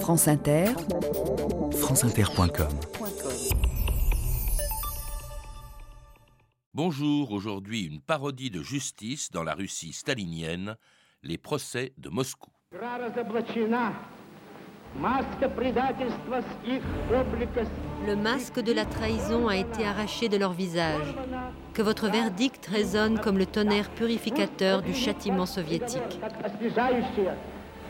France Inter, franceinter.com Bonjour, aujourd'hui une parodie de justice dans la Russie stalinienne, les procès de Moscou. Le masque de la trahison a été arraché de leur visage. Que votre verdict résonne comme le tonnerre purificateur du châtiment soviétique.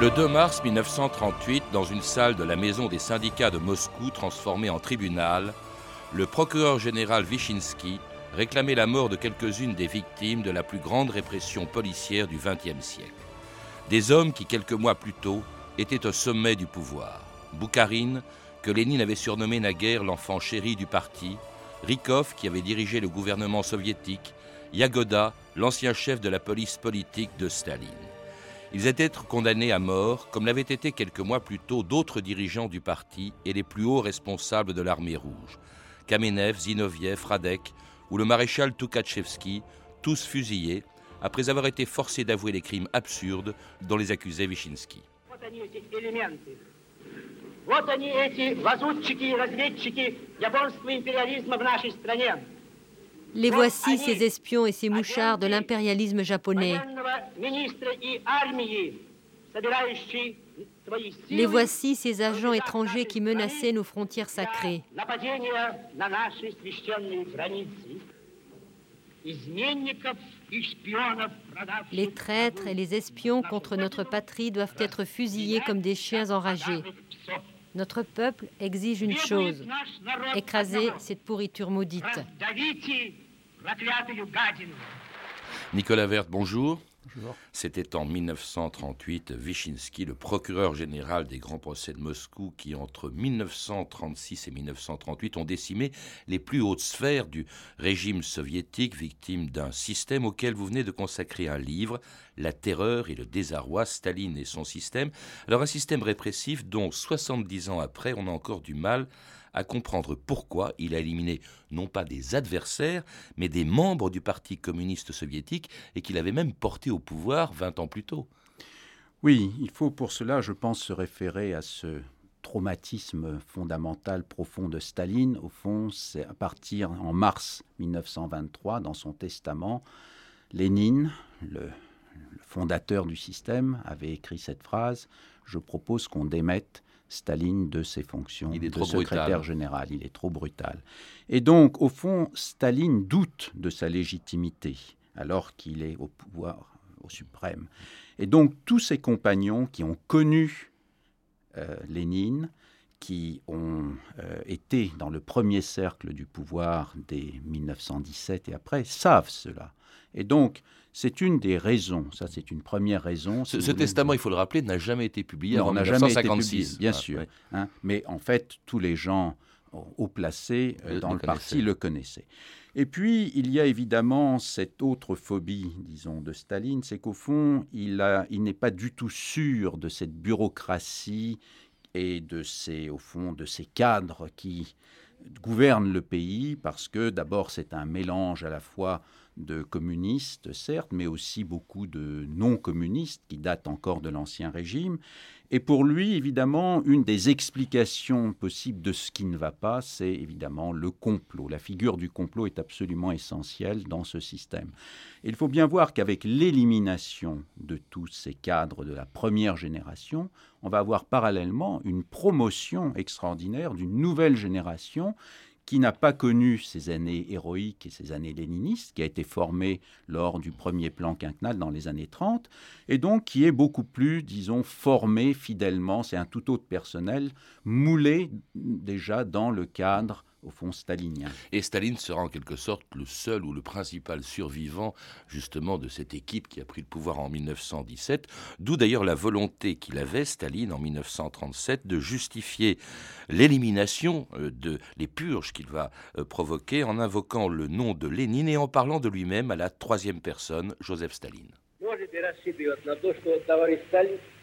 Le 2 mars 1938, dans une salle de la maison des syndicats de Moscou transformée en tribunal, le procureur général Wyszynski réclamait la mort de quelques-unes des victimes de la plus grande répression policière du XXe siècle. Des hommes qui, quelques mois plus tôt, étaient au sommet du pouvoir. Boukharine, que Lénine avait surnommé naguère l'enfant chéri du parti, Rykov, qui avait dirigé le gouvernement soviétique, Yagoda, l'ancien chef de la police politique de Staline. Ils étaient condamnés à mort, comme l'avaient été quelques mois plus tôt d'autres dirigeants du parti et les plus hauts responsables de l'armée rouge. Kamenev, Zinoviev, Radek ou le maréchal Tukhachevski, tous fusillés, après avoir été forcés d'avouer les crimes absurdes dont les accusait Wyszynski. Les voici, ces espions et ces mouchards de l'impérialisme japonais. Les voici, ces agents étrangers qui menaçaient nos frontières sacrées. Les traîtres et les espions contre notre patrie doivent être fusillés comme des chiens enragés. Notre peuple exige une chose, écraser cette pourriture maudite. Nicolas Vert, bonjour. C'était en 1938 Wyszynski, le procureur général des grands procès de Moscou, qui entre 1936 et 1938 ont décimé les plus hautes sphères du régime soviétique, victime d'un système auquel vous venez de consacrer un livre, La terreur et le désarroi, Staline et son système. Alors un système répressif dont 70 ans après, on a encore du mal à comprendre pourquoi il a éliminé non pas des adversaires, mais des membres du Parti communiste soviétique et qu'il avait même porté au pouvoir 20 ans plus tôt. Oui, il faut pour cela, je pense, se référer à ce traumatisme fondamental profond de Staline. Au fond, c'est à partir en mars 1923, dans son testament, Lénine, le fondateur du système, avait écrit cette phrase Je propose qu'on démette Staline de ses fonctions de secrétaire général. Il est trop brutal. Et donc, au fond, Staline doute de sa légitimité alors qu'il est au pouvoir, au suprême. Et donc, tous ses compagnons qui ont connu euh, Lénine, qui ont euh, été dans le premier cercle du pouvoir dès 1917 et après, savent cela. Et donc, c'est une des raisons, ça c'est une première raison. ce, testament, il faut le rappeler, n'a jamais été publié en 1956. bien sûr. Hein. mais en fait, tous les gens haut placés euh, dans le, parti le connaissaient. Et puis, il y a évidemment cette autre phobie, disons, de Staline, c'est qu'au fond, il, il n'est pas du tout sûr de cette bureaucratie et de ces, au fond, de ces cadres qui gouvernent le pays, parce que d'abord, c'est un mélange à la fois de communistes, certes, mais aussi beaucoup de non-communistes qui datent encore de l'Ancien Régime. Et pour lui, évidemment, une des explications possibles de ce qui ne va pas, c'est évidemment le complot. La figure du complot est absolument essentielle dans ce système. il faut bien voir qu'avec l'élimination de tous ces cadres de la première génération, on va avoir parallèlement une promotion extraordinaire d'une nouvelle génération qui n'a pas connu ces années héroïques et ces années léninistes, qui a été formé lors du premier plan quinquennal dans les années 30, et donc qui est beaucoup plus, disons, formé fidèlement, c'est un tout autre personnel, moulé déjà dans le cadre au fond stalinien. Et Staline sera en quelque sorte le seul ou le principal survivant justement de cette équipe qui a pris le pouvoir en 1917, d'où d'ailleurs la volonté qu'il avait, Staline, en 1937, de justifier l'élimination euh, de les purges qu'il va euh, provoquer en invoquant le nom de Lénine et en parlant de lui-même à la troisième personne, Joseph Staline.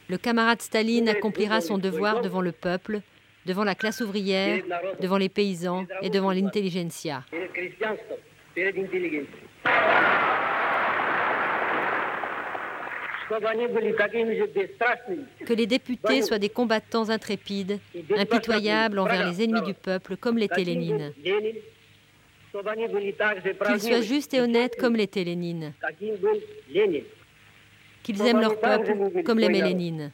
Le camarade Staline accomplira son devoir devant le peuple devant la classe ouvrière, devant les paysans et devant l'intelligentsia. Que les députés soient des combattants intrépides, impitoyables envers les ennemis du peuple, comme l'était Lénine. Qu'ils soient justes et honnêtes comme l'était Lénine. Qu'ils aiment leur peuple comme l'aimait Lénine.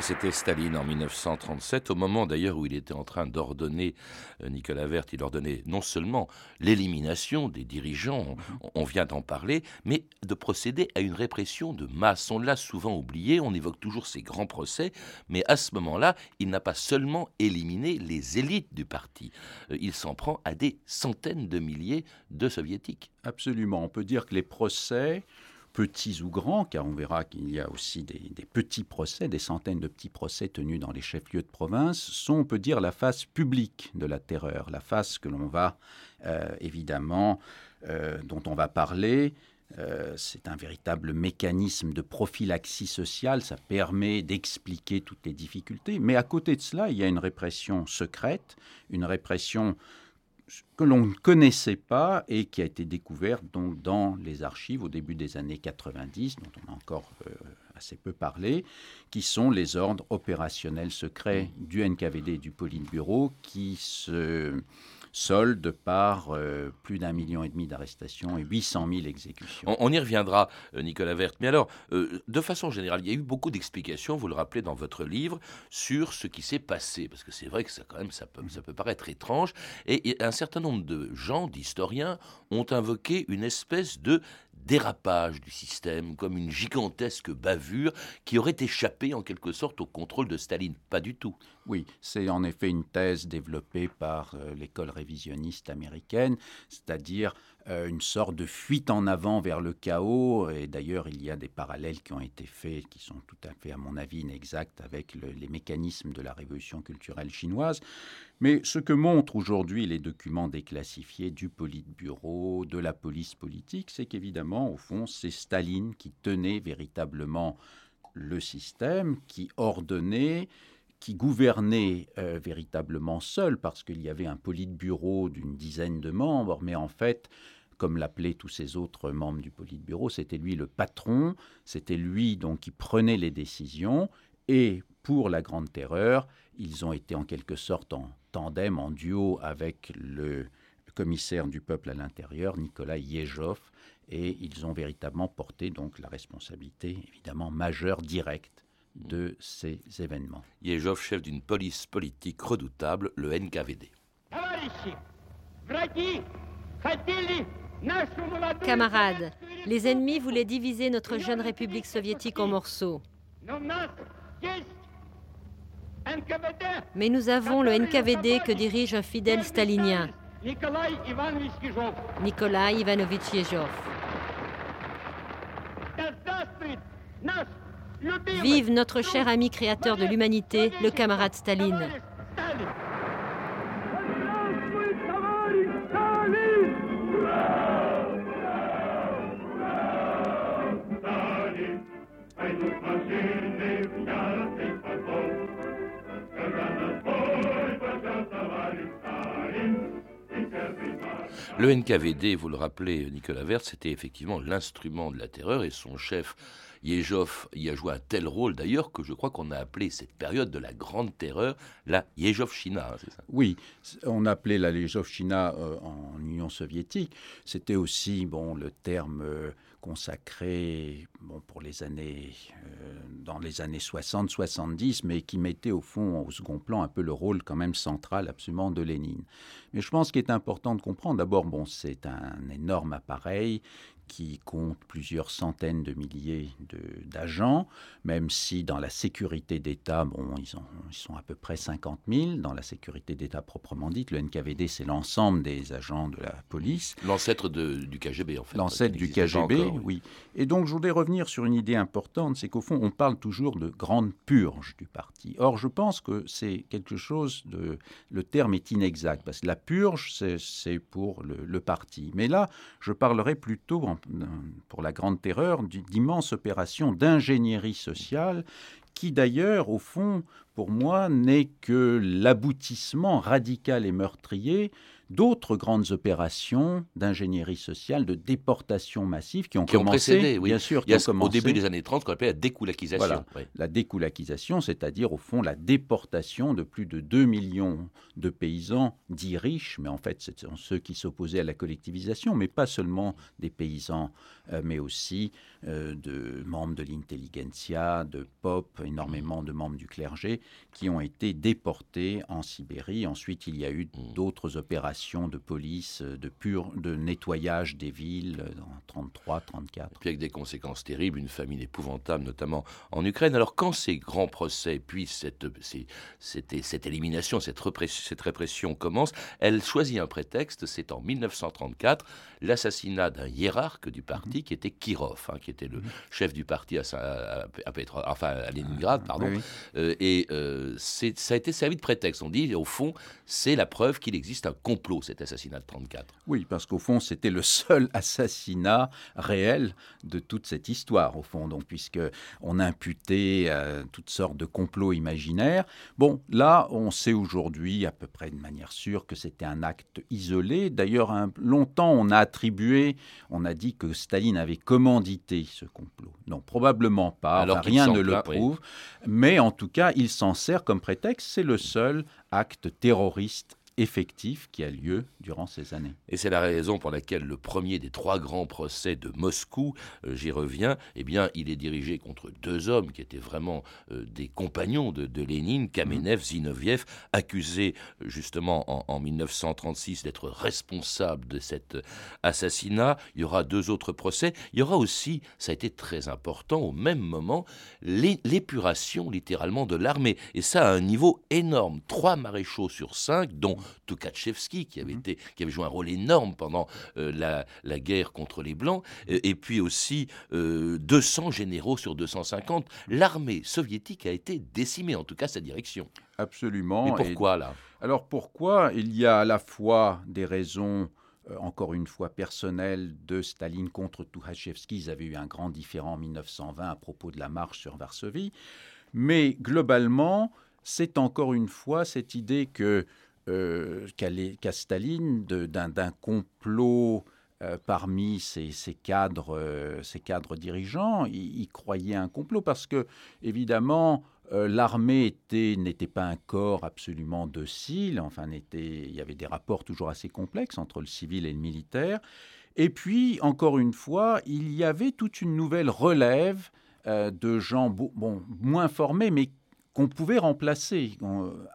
C'était Staline en 1937, au moment d'ailleurs où il était en train d'ordonner, euh, Nicolas Vert, il ordonnait non seulement l'élimination des dirigeants, on, vient d'en parler, mais de procéder à une répression de masse. On l'a souvent oublié, on évoque toujours ces grands procès, mais à ce moment-là, il n'a pas seulement éliminé les élites du parti, euh, il s'en prend à des centaines de milliers de soviétiques. Absolument, on peut dire que les procès petits ou grands, car on verra qu'il y a aussi des, petits procès, des centaines de petits procès tenus dans les chefs-lieux de province, sont, on peut dire, la face publique de la terreur, la face que l'on va euh, évidemment, euh, dont on va parler. Euh, c'est un véritable mécanisme de prophylaxie sociale, ça permet d'expliquer toutes les difficultés, mais à côté de cela, il y a une répression secrète, une répression que l'on ne connaissait pas et qui a été découverte donc dans les archives au début des années 90, dont on a encore euh, assez peu parlé, qui sont les ordres opérationnels secrets du NKVD et du Politburo qui se solde par euh, plus d'un million et demi d'arrestations et 800 000 exécutions. On, y reviendra, euh, Nicolas Vert. Mais alors, euh, de façon générale, il y a eu beaucoup d'explications, vous le rappelez dans votre livre, sur ce qui s'est passé. Parce que c'est vrai que ça, quand même, ça peut paraître étrange. et un certain nombre de gens, d'historiens, ont invoqué une espèce de dérapage du système, comme une gigantesque bavure qui aurait échappé en quelque sorte au contrôle de Staline. Pas du tout. Oui, c'est en effet une thèse développée par euh, l'école révisionniste américaine, c'est-à-dire une sorte de fuite en avant vers le chaos. Et d'ailleurs, il y a des parallèles qui ont été faits, qui sont tout à fait, à mon avis, inexacts avec les mécanismes de la révolution culturelle chinoise. Mais ce que montrent aujourd'hui les documents déclassifiés du Politburo, de la police politique, c'est qu'évidemment, au fond, c'est Staline qui tenait véritablement le système, qui ordonnait, qui gouvernait euh, véritablement seul, parce qu'il y avait un Politburo d'une dizaine de membres, mais en fait, comme l'appelaient tous ces autres membres du Politburo, c'était lui le patron, c'était lui donc qui prenait les décisions, et pour la Grande Terreur, ils ont été en quelque sorte en tandem, en duo avec le commissaire du peuple à l'intérieur, Nicolas Yejov, et ils ont véritablement porté donc la responsabilité évidemment majeure directe de ces événements. Yejov, chef d'une police politique redoutable, le NKVD. Camarades, les ennemis voulaient diviser notre jeune République soviétique en morceaux. Mais nous avons le NKVD que dirige un fidèle stalinien, Nikolai Ivanovitch Yezhov. Vive notre cher ami créateur de l'humanité, le camarade Staline. Le NKVD, vous le rappelez, Nicolas Vert, c'était effectivement l'instrument de la terreur et son chef, Yejov, y a joué un tel rôle d'ailleurs que je crois qu'on a appelé cette période de la Grande Terreur la Yejovchina, c'est ça? Oui, on appelait la Yejovchina euh, en Union soviétique. C'était aussi bon, le terme euh, consacré bon, pour les années, euh, dans les années 60-70, mais qui mettait au fond au second plan un peu le rôle quand même central absolument de Lénine. Mais je pense qu'il est important de comprendre, d'abord, bon, c'est un énorme appareil qui compte plusieurs centaines de milliers d'agents, même si dans la sécurité d'État, bon, ils, ils, sont à peu près 50 000. Dans la sécurité d'État proprement dite, le NKVD, c'est l'ensemble des agents de la police. L'ancêtre du KGB, en fait. L'ancêtre du KGB, oui. Et donc, je voudrais revenir sur une idée importante, c'est qu'au fond, on parle toujours de grande purge du parti. Or, je pense que c'est quelque chose de... Le terme est inexact, parce que la purge, c'est pour le, le parti. Mais là, je parlerai plutôt pour la Grande Terreur d'immenses opérations d'ingénierie sociale qui d'ailleurs, au fond, pour moi, n'est que l'aboutissement radical et meurtrier d'autres grandes opérations d'ingénierie sociale, de déportation massive qui ont commencé, précédé, oui. bien sûr, qui au début des années 30, ce qu'on appelait la découlakisation. La découlakisation, c'est-à-dire au fond la déportation de plus de 2 millions de paysans dits riches, mais en fait ce sont ceux qui s'opposaient à la collectivisation, mais pas seulement des paysans, euh, mais aussi euh, de membres de l'intelligentsia, de pop, énormément de membres du clergé, qui ont été déportés en Sibérie. Ensuite, il y a eu mmh. d'autres opérations de police, de pur, de nettoyage des villes en 33, 34. Et puis avec des conséquences terribles, une famine épouvantable, notamment en Ukraine. Alors quand ces grands procès, puis cette, cette, cette élimination, cette répression, cette répression commence, elle choisit un prétexte, c'est en 1934, l'assassinat d'un hiérarque du parti mhm. qui était Kirov, hein, qui était le mhm. chef du parti à, à, enfin, à Leningrad, ah, pardon. Euh, et euh, ça a été servi de prétexte. On dit, au fond, c'est la preuve qu'il existe un complot cet assassinat de 34. Oui, parce qu'au fond, c'était le seul assassinat réel de toute cette histoire, au fond. Donc, puisque on imputait euh, toutes sortes de complots imaginaires. Bon, là, on sait aujourd'hui, à peu près de manière sûre, que c'était un acte isolé. D'ailleurs, longtemps, on a attribué, on a dit que Staline avait commandité ce complot. Non, probablement pas. Alors rien ne le prouve. Mais en tout cas, il s'en sert comme prétexte. C'est le seul acte terroriste effectif qui a lieu durant ces années. Et c'est la raison pour laquelle le premier des trois grands procès de Moscou, euh, j'y reviens, eh bien, il est dirigé contre deux hommes qui étaient vraiment euh, des compagnons de, Lénine, Kamenev, mmh. Zinoviev, accusés justement en, en 1936 d'être responsables de cet assassinat. Il y aura deux autres procès. Il y aura aussi, ça a été très important, au même moment, l'épuration littéralement de l'armée. Et ça à un niveau énorme. Trois maréchaux sur cinq, dont Tukhachevsky, qui avait, mhm. été, qui avait joué un rôle énorme pendant euh, la, la, guerre contre les Blancs, et, puis aussi 200 euh, généraux sur 250. L'armée soviétique a été décimée, en tout cas sa direction. Absolument. Mais pourquoi là? Alors pourquoi Il y a à la fois des raisons euh, encore une fois personnelles de Staline contre Tukhachevsky. Ils avaient eu un grand différent en 1920 à propos de la marche sur Varsovie. Mais globalement, c'est encore une fois cette idée que euh, qu'a Staline d'un complot euh, parmi ces, cadres, euh, ces cadres dirigeants. Il, croyait un complot parce que, évidemment, l'armée n'était pas un corps absolument docile. Enfin, il y avait des rapports toujours assez complexes entre le civil et le militaire. Et puis, encore une fois, il y avait toute une nouvelle relève de gens moins formés, mais qu'on pouvait remplacer.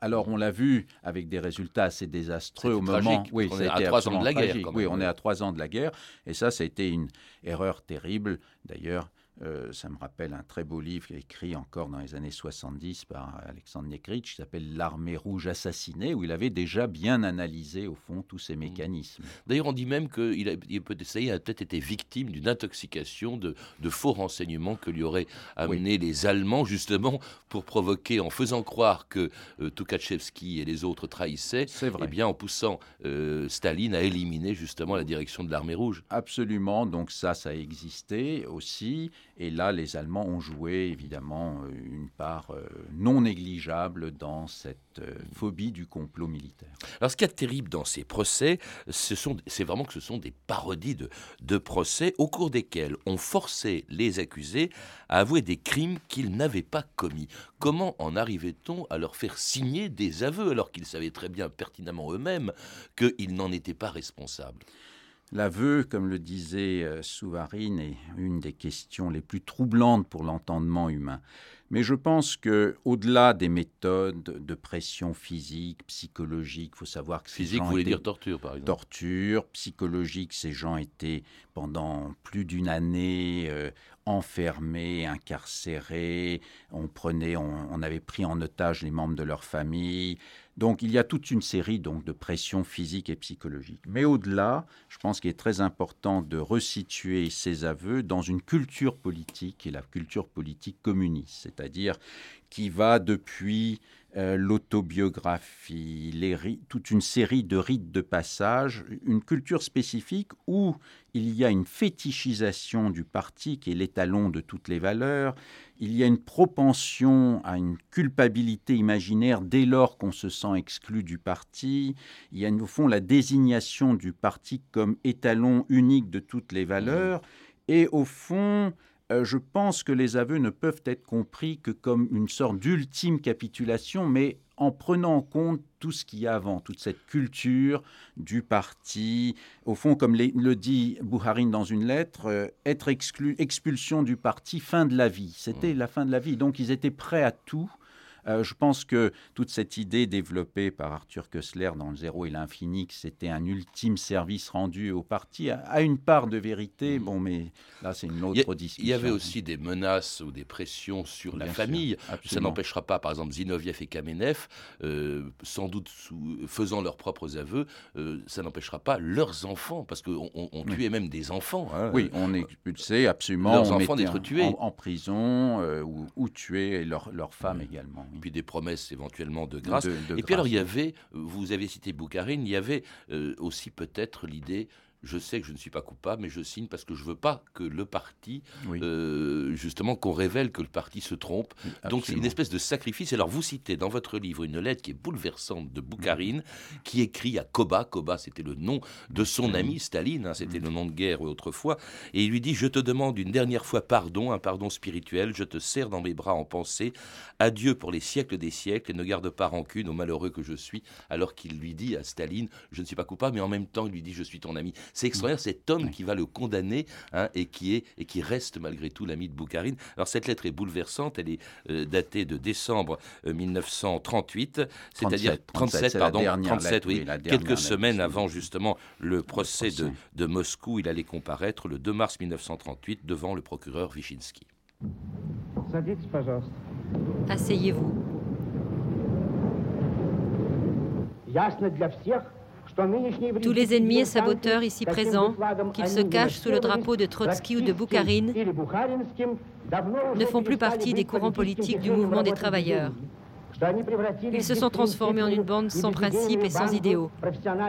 alors on l'a vu avec des résultats assez désastreux au moment. Oui, on est à trois ans de la guerre. oui, on est à trois ans de la guerre, et ça, ça a été une erreur terrible. D'ailleurs, euh, ça me rappelle un très beau livre écrit encore dans les années 70 par Alexandre Nekritch qui s'appelle L'armée rouge assassinée, où il avait déjà bien analysé au fond tous ces mmh. mécanismes. D'ailleurs, on dit même qu'il a, il peut, a peut-être été victime d'une intoxication de, faux renseignements que lui auraient amené les Allemands justement pour provoquer, en faisant croire que euh, Tukhachevsky et les autres trahissaient, et eh bien en poussant euh, Staline à éliminer justement la direction de l'armée rouge. Absolument, donc ça, ça a existé aussi. Et là, les Allemands ont joué évidemment euh, une part euh, non négligeable dans cette euh, phobie du complot militaire. Alors, ce qui est terrible dans ces procès, c'est vraiment que ce sont des parodies de, de procès au cours desquels on forçait les accusés à avouer des crimes qu'ils n'avaient pas commis. Comment en arrivait-on à leur faire signer des aveux alors qu'ils savaient très bien pertinemment eux-mêmes qu'ils n'en étaient pas responsables? L'aveu, comme le disait euh, Souvarine, est une des questions les plus troublantes pour l'entendement humain. Mais je pense que, au-delà des méthodes de pression physique, psychologique, il faut savoir que physique voulait dire torture, par exemple. Torture, psychologique, ces gens étaient pendant plus d'une année euh, enfermés, incarcérés. On prenait, on, avait pris en otage les membres de leur famille. Donc il y a toute une série donc de pressions physiques et psychologiques. Mais au-delà, je pense qu'il est très important de resituer ces aveux dans une culture politique et la culture politique communiste, c'est-à-dire qui va depuis euh, l'autobiographie, toute une série de rites de passage, une culture spécifique où il y a une fétichisation du parti qui est l'étalon de toutes les valeurs, il y a une propension à une culpabilité imaginaire dès lors qu'on se sent exclu du parti, il y a au fond la désignation du parti comme étalon unique de toutes les valeurs, et au fond euh, je pense que les aveux ne peuvent être compris que comme une sorte d'ultime capitulation, mais en prenant en compte tout ce qu'il y a avant, toute cette culture du parti. Au fond, comme le dit Bouharine dans une lettre, euh, être exclu, expulsion du parti, fin de la vie. C'était mmh. la fin de la vie. Donc ils étaient prêts à tout euh, je pense que toute cette idée développée par Arthur Koessler dans Le Zéro et l'Infini, que c'était un ultime service rendu au parti, a, une part de vérité. Mm. Bon, mais là, c'est une autre discussion. Il y avait aussi des menaces ou des pressions sur la famille. Ça n'empêchera pas, par exemple, Zinoviev et Kamenev, euh, sans doute faisant leurs propres aveux, euh, ça n'empêchera pas leurs enfants, parce qu'on on, tuait même des enfants. Hein. oui, on expulsait absolument. Leurs enfants d'être tués. En, prison ou, ou tués, et leurs femmes également puis des promesses éventuellement de grâce. et puis alors il y avait, vous avez cité Boukharine, il y avait euh, aussi peut-être l'idée je sais que je ne suis pas coupable, mais je signe parce que je veux pas que le parti, euh, justement, qu'on révèle que le parti se trompe. Donc c'est une espèce de sacrifice. Alors vous citez dans votre livre une lettre qui est bouleversante de Boukharine, qui écrit à Koba. Koba, c'était le nom de son ami Staline, hein, c'était le nom de guerre autrefois. Et il lui dit Je te demande une dernière fois pardon, un pardon spirituel. Je te serre dans mes bras en pensée. Adieu pour les siècles des siècles et ne garde pas rancune au malheureux que je suis. Alors qu'il lui dit à Staline Je ne suis pas coupable, mais en même temps, il lui dit Je suis ton ami. C'est extraordinaire cet homme qui va le condamner hein, et, qui est, et qui reste malgré tout l'ami de Boukharine. Alors cette lettre est bouleversante, elle est euh, datée de décembre 1938, euh, c'est-à-dire 37, pardon, 37, oui, quelques semaines avant justement le procès, De, de Moscou. Il allait comparaître le 2 mars 1938 devant le procureur Wyszynski. Asseyez-vous. Tous les ennemis et saboteurs ici présents, qu'ils se cachent sous le drapeau de Trotsky ou de Boukharine, ne font plus partie des courants politiques du mouvement des travailleurs. Ils se sont transformés en une bande sans principes et sans idéaux,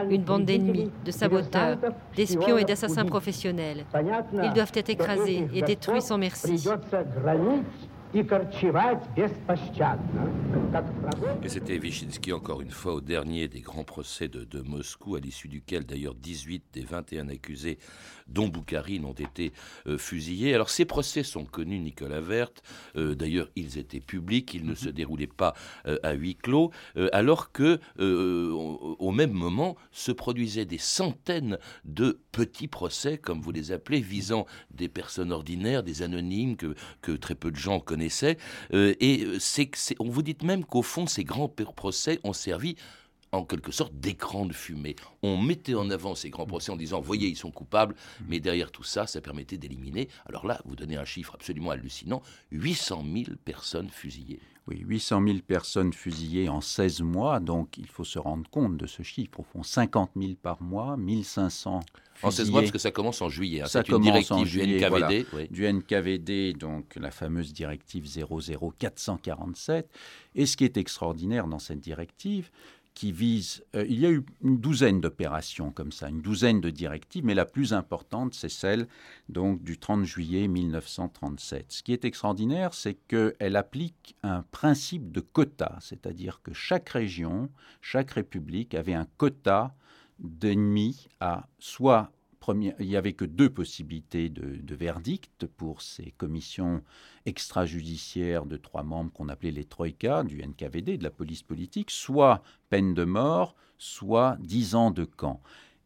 une bande d'ennemis, de saboteurs, d'espions et d'assassins professionnels. Ils doivent être écrasés et détruits sans merci. Et c'était Wyszynski encore une fois au dernier des grands procès de, Moscou, à l'issue duquel d'ailleurs 18 des 21 accusés, dont Boukharine, ont été euh, fusillés. Alors ces procès sont connus, Nicolas Vert. Euh, d'ailleurs, ils étaient publics, ils ne se déroulaient pas euh, à huis clos, alors que au, même moment se produisaient des centaines de petits procès, comme vous les appelez, visant des personnes ordinaires, des anonymes que très peu de gens connaissent euh, et euh, c'est, on vous dit même qu'au fond, ces grands procès ont servi en quelque sorte d'écran de fumée. On mettait en avant ces grands procès en disant, voyez, ils sont coupables, mais derrière tout ça, ça permettait d'éliminer. Alors là, vous donnez un chiffre absolument hallucinant, 800 000 personnes fusillées. Oui, 800 000 personnes fusillées en 16 mois, donc il faut se rendre compte de ce chiffre. Au fond, 50 000 par mois, 1500 en 16 mois, parce que ça commence en juillet. Hein. C'est une directive du NKVD. Du NKVD, donc la fameuse directive 00447. Et ce qui est extraordinaire dans cette directive, qui vise. Euh, il y a eu une douzaine d'opérations comme ça, une douzaine de directives, mais la plus importante, c'est celle donc du 30 juillet 1937. Ce qui est extraordinaire, c'est qu'elle applique un principe de quota, c'est-à-dire que chaque région, chaque république avait un quota d'ennemis à soit il n'y avait que deux possibilités de, verdict pour ces commissions extrajudiciaires de trois membres qu'on appelait les troïkas du NKVD, de la police politique, soit peine de mort, soit dix ans de camp.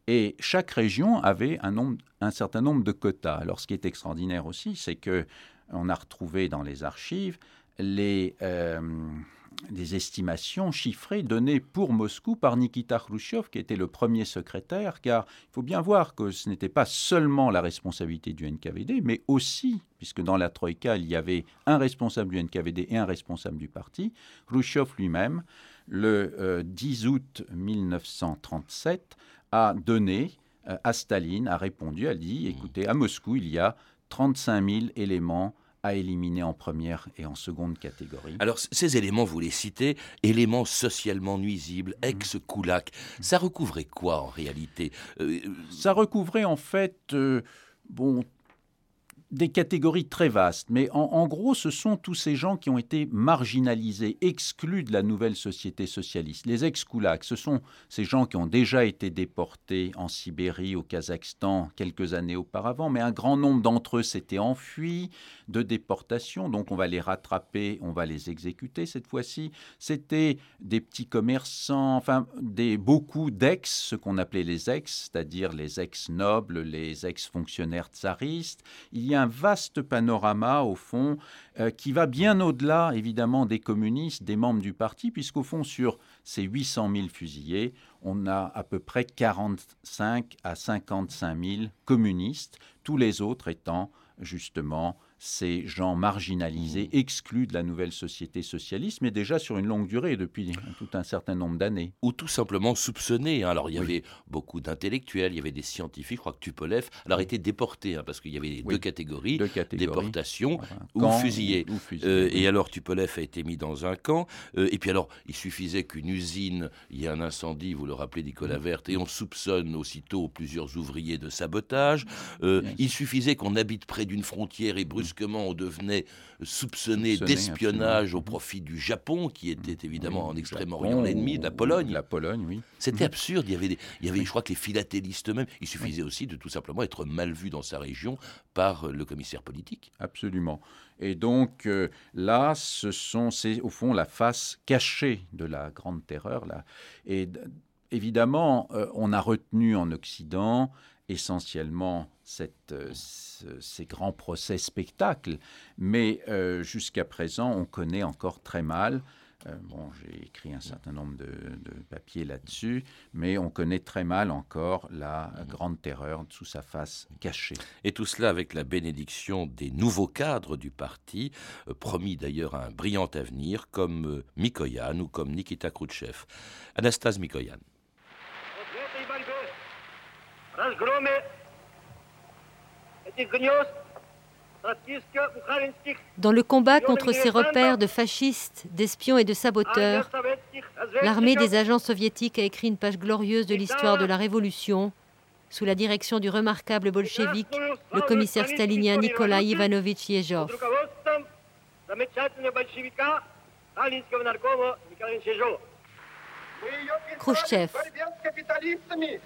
Et chaque région avait un, nombre, un certain nombre de quotas. Alors, ce qui est extraordinaire aussi, c'est que on a retrouvé dans les archives les, euh, des estimations chiffrées données pour Moscou par Nikita Khrushchev, qui était le premier secrétaire, car il faut bien voir que ce n'était pas seulement la responsabilité du NKVD, mais aussi, puisque dans la Troïka, il y avait un responsable du NKVD et un responsable du parti, Khrushchev lui-même, le 10 euh, août 1937, a donné euh, à Staline, a répondu, a dit, écoutez, à Moscou, il y a 35 000 éléments à éliminer en première et en seconde catégorie. Alors ces éléments, vous les citez, éléments socialement nuisibles, mhm. ex-Koulak, ça recouvrait quoi en réalité? Euh, Ça recouvrait en fait, euh, bon, des catégories très vastes, mais en, gros, ce sont tous ces gens qui ont été marginalisés, exclus de la nouvelle société socialiste. Les ex-koulaks, ce sont ces gens qui ont déjà été déportés en Sibérie, au Kazakhstan, quelques années auparavant, mais un grand nombre d'entre eux s'étaient enfuis de déportation, donc on va les rattraper, on va les exécuter cette fois-ci. C'était des petits commerçants, enfin, des, beaucoup d'ex, ce qu'on appelait les ex, c'est-à-dire les ex-nobles, les ex-fonctionnaires tsaristes. Il y a un vaste panorama, au fond, euh, qui va bien au-delà, évidemment, des communistes, des membres du parti, puisqu'au fond, sur ces 800 000 fusillés, on a à peu près 45 à 55 000 communistes, tous les autres étant justement ces gens marginalisés, mmh. exclus de la nouvelle société socialiste, mais déjà sur une longue durée, depuis tout un certain nombre d'années. Ou tout simplement soupçonnés. Hein. Alors il y avait beaucoup d'intellectuels, il y avait des scientifiques, je crois que Tupolev, alors été déporté, hein, parce qu'il y avait deux catégories, déportation ou, fusillé. Euh, et alors Tupolev a été mis dans un camp, euh, et puis alors il suffisait qu'une usine, il y a un incendie, vous le rappelez Nicolas mmh. Verte, et on soupçonne aussitôt plusieurs ouvriers de sabotage. Euh, il suffisait qu'on habite près d'une frontière et brusquement on devenait soupçonné d'espionnage au profit du Japon, qui était évidemment en Extrême-Orient l'ennemi, de la Pologne. La Pologne, oui. C'était absurde. Il y avait, il y avait, je crois que les philatélistes eux-mêmes, il suffisait aussi de tout simplement être mal vu dans sa région par le commissaire politique. Absolument. Et donc euh, là, ce sont, c'est au fond la face cachée de la grande terreur. Là. Et évidemment, euh, on a retenu en Occident essentiellement euh, ces grands procès spectacles, mais euh, jusqu'à présent, on connaît encore très mal. Euh, bon, j'ai écrit un certain nombre de, papiers là-dessus, mais on connaît très mal encore la grande terreur sous sa face cachée. Et tout cela avec la bénédiction des nouveaux cadres du parti, promis d'ailleurs un brillant avenir, comme Mikoyan ou comme Nikita Khrouchtchev. Anastase Mikoyan. Dans le combat contre ces repères de fascistes, d'espions et de saboteurs, l'armée des agents soviétiques a écrit une page glorieuse de l'histoire de la Révolution sous la direction du remarquable bolchevique, le commissaire stalinien Nikolai Ivanovitch Yezhov. Khrushchev.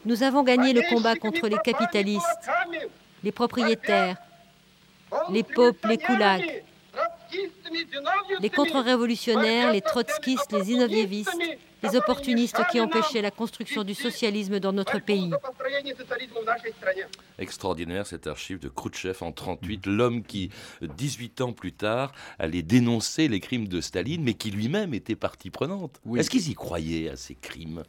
Nous avons gagné le combat contre les capitalistes, les propriétaires, les popes, les koulaks, les contre-révolutionnaires, les trotskistes, les inovievistes, les opportunistes qui empêchaient la construction du socialisme dans notre pays. Extraordinaire cet archive de Khrouchtchev en 38, l'homme qui, 18 ans plus tard, allait dénoncer les crimes de Staline, mais qui lui-même était partie prenante. Est-ce qu'ils y croyaient à ces crimes?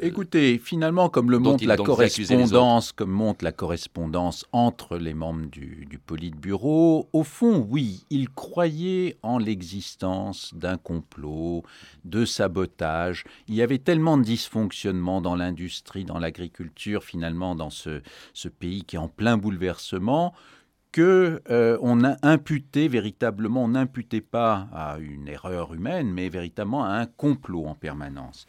Écoutez, finalement, comme le montre la correspondance, comme montre la correspondance entre les membres du, du Politburo, au fond, oui, ils croyaient en l'existence d'un complot, de sabotage. Il y avait tellement de dysfonctionnements dans l'industrie, dans l'agriculture, finalement, dans ce, ce pays qui est en plein bouleversement, que euh, on a imputé véritablement, on n'imputait pas à une erreur humaine, mais véritablement à un complot en permanence.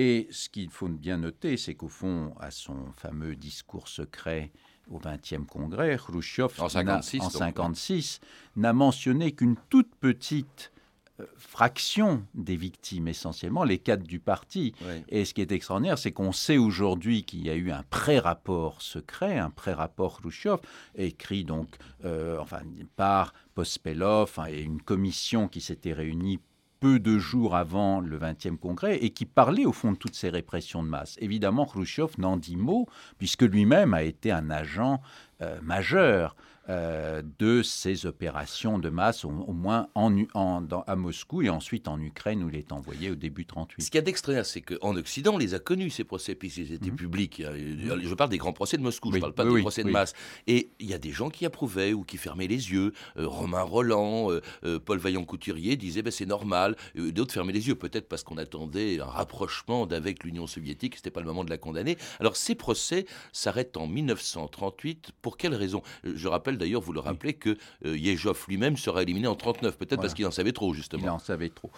Et ce qu'il faut bien noter, c'est qu'au fond, à son fameux discours secret au 20e congrès, Khrushchev, en 1956, n'a mentionné qu'une toute petite euh, fraction des victimes, essentiellement les cadres du parti. Et ce qui est extraordinaire, c'est qu'on sait aujourd'hui qu'il y a eu un pré-rapport secret, un pré-rapport Khrushchev, écrit donc euh, enfin, par Pospelov et une commission qui s'était réunie peu de jours avant le 20e congrès et qui parlait au fond de toutes ces répressions de masse. Évidemment, Khrushchev n'en dit mot, puisque lui-même a été un agent euh, majeur euh, de ces opérations de masse, au, moins en, à Moscou et ensuite en Ukraine où il est envoyé au début 38. Ce qu'il y a d'extraordinaire, c'est qu'en Occident, on les a connus, ces procès, puisqu'ils étaient mhm. publics. Je parle des grands procès de Moscou, je ne parle pas des procès de masse. Et il y a des gens qui approuvaient ou qui fermaient les yeux. Euh, Romain Roland, euh, Paul Vaillant-Couturier disaient ben, c'est normal. D'autres fermaient les yeux, peut-être parce qu'on attendait un rapprochement d'avec l'Union soviétique, ce n'était pas le moment de la condamner. Alors ces procès s'arrêtent en 1938. Pour quelle raison? Je rappelle d'ailleurs, vous le rappelez, que euh, Yejov lui-même sera éliminé en 39, peut-être parce qu'il en savait trop, justement. Il en savait trop.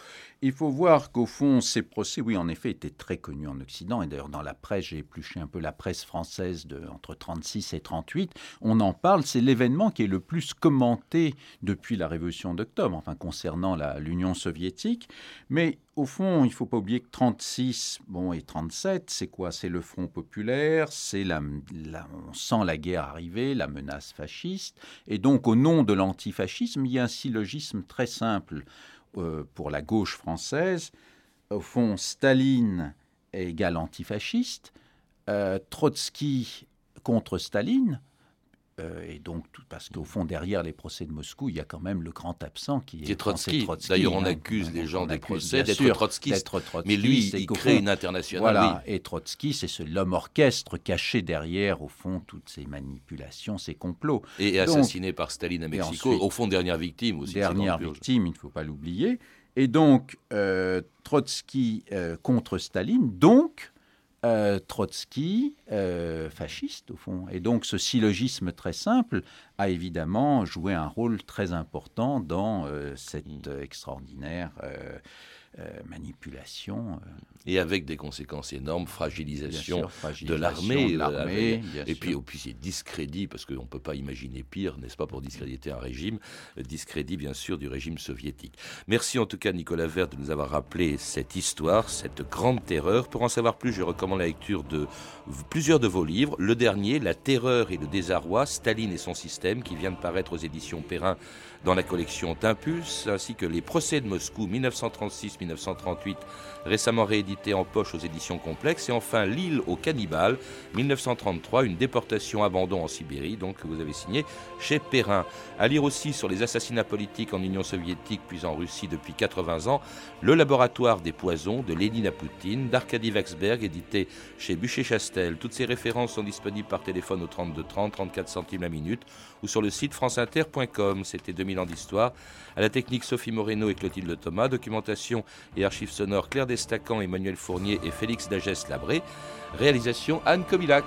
Il faut voir qu'au fond, ces procès, oui, en effet, étaient très connus en Occident. Et d'ailleurs, dans la presse, j'ai épluché un peu la presse française de entre 36 et 38. On en parle. C'est l'événement qui est le plus commenté depuis la Révolution d'octobre, enfin concernant l'Union soviétique. Mais au fond, il ne faut pas oublier que 36 bon, et 37, c'est quoi? C'est le Front populaire, c'est la, on sent la guerre arriver, la menace fasciste. Et donc, au nom de l'antifascisme, il y a un syllogisme très simple euh, pour la gauche française. Au fond, Staline est égal antifasciste, euh, Trotsky contre Staline, euh, et donc, parce qu'au fond, derrière les procès de Moscou, il y a quand même le grand absent qui, est, Trotsky. D'ailleurs, on hein. accuse les gens des procès d'être trotskistes. Mais lui, il crée une internationale. Voilà, et Trotsky, c'est l'homme orchestre caché derrière, au fond, toutes ces manipulations, ces complots. Et assassiné par Staline à Mexico, au fond, dernière victime aussi. Dernière victime, il ne faut pas l'oublier. Et donc, euh, Trotsky euh, contre Staline, donc euh, Trotsky, euh, fasciste au fond. Et donc ce syllogisme très simple a évidemment joué un rôle très important dans euh, cette mm. extraordinaire euh, manipulation. Euh. Et avec des conséquences énormes, fragilisation, de l'armée, euh, et puis au plus discrédit, parce qu'on ne peut pas imaginer pire, n'est-ce pas, pour discréditer un régime, discrédit bien sûr du régime soviétique. Merci en tout cas Nicolas Vert de nous avoir rappelé cette histoire, cette grande terreur. Pour en savoir plus, je recommande la lecture de plusieurs de vos livres. Le dernier, La terreur et le désarroi, Staline et son système, qui vient de paraître aux éditions Perrin dans la collection Timpus, ainsi que Les procès de Moscou 1936-1938, récemment réédité en poche aux éditions complexes, et enfin L'île aux cannibales 1933, une déportation abandon en Sibérie, donc que vous avez signé chez Perrin. À lire aussi sur les assassinats politiques en Union soviétique puis en Russie depuis 80 ans, Le laboratoire des poisons de Lénine Poutine, d'Arkady Waxberg, édité chez Bûcher-Chastel. Toutes ces références sont disponibles par téléphone au 32 30, 34 centimes la minute ou sur le site franceinter.com. C'était 2000 ans d'histoire. À la technique Sophie Moreno et Clotilde Thomas. Documentation et archives sonores Claire Destacan, Emmanuel Fournier et Félix Dagès Labré. Réalisation Anne Comilac.